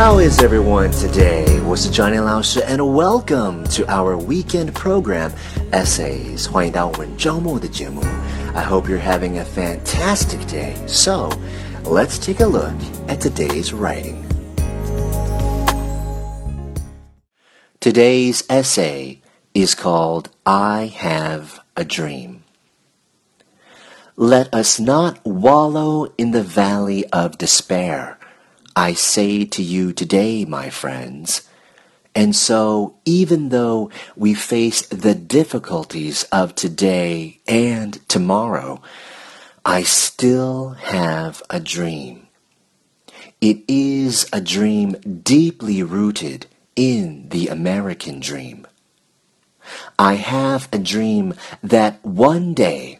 How is everyone today? 我是 Johnny 老师 and welcome to our weekend program Essays. 欢迎到我们周末的节目。I hope you're having a fantastic day. So, let's take a look at today's writing. Today's essay is called I Have a Dream. Let us not wallow in the valley of despair I say to you today, my friends. And so, even though we face the difficulties of today and tomorrow, I still have a dream. It is a dream deeply rooted in the American dream. I have a dream that one day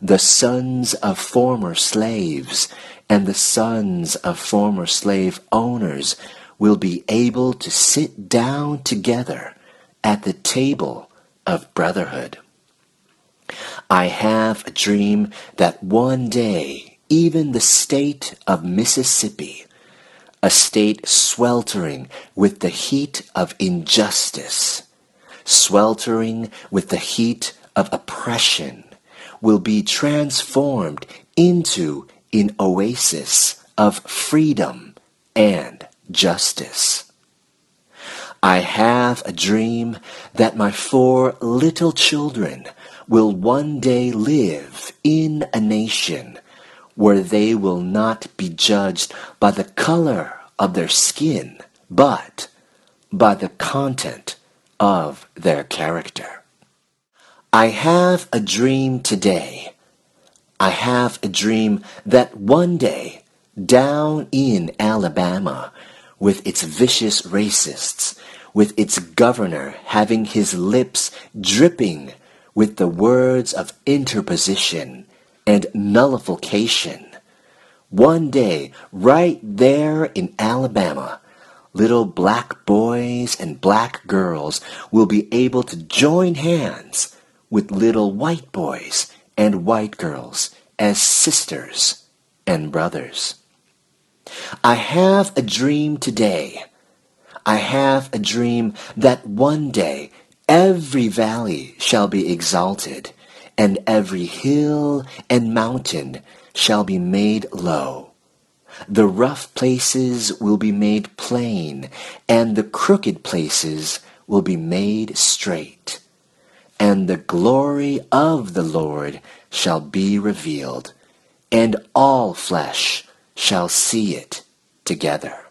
the sons of former slaves and the sons of former slave owners will be able to sit down together at the table of brotherhood. I have a dream that one day even the state of Mississippi, a state sweltering with the heat of injustice, sweltering with the heat of oppression, will be transformed into an oasis of freedom and justice. I have a dream that my four little children will one day live in a nation where they will not be judged by the color of their skin, but by the content of their character. I have a dream today. I have a dream that one day, down in Alabama, with its vicious racists, with its governor having his lips dripping with the words of interposition and nullification. One day, right there in Alabama, little black boys and black girls will be able to join hands with little white boys and white girls as sisters and brothers. I have a dream today. I have a dream that one day every valley shall be exalted, and every hill and mountain shall be made low. The rough places will be made plain, and the crooked places will be made straight. And the glory of the Lord shall be revealed, and all flesh shall see it together.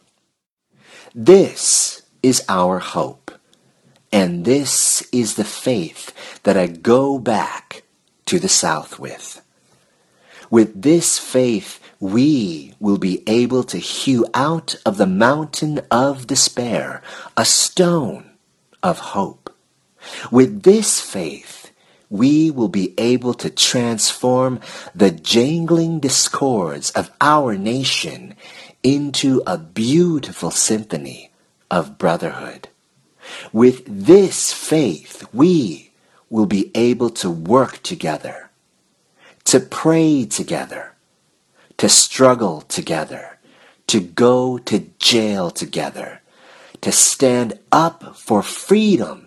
This is our hope, and this is the faith that I go back to the South with. With this faith, we will be able to hew out of the mountain of despair a stone of hope. With this faith, we will be able to transform the jangling discords of our nation into a beautiful symphony of brotherhood. With this faith, we will be able to work together, to pray together, to struggle together, to go to jail together, to stand up for freedom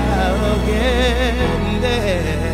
I'll get there.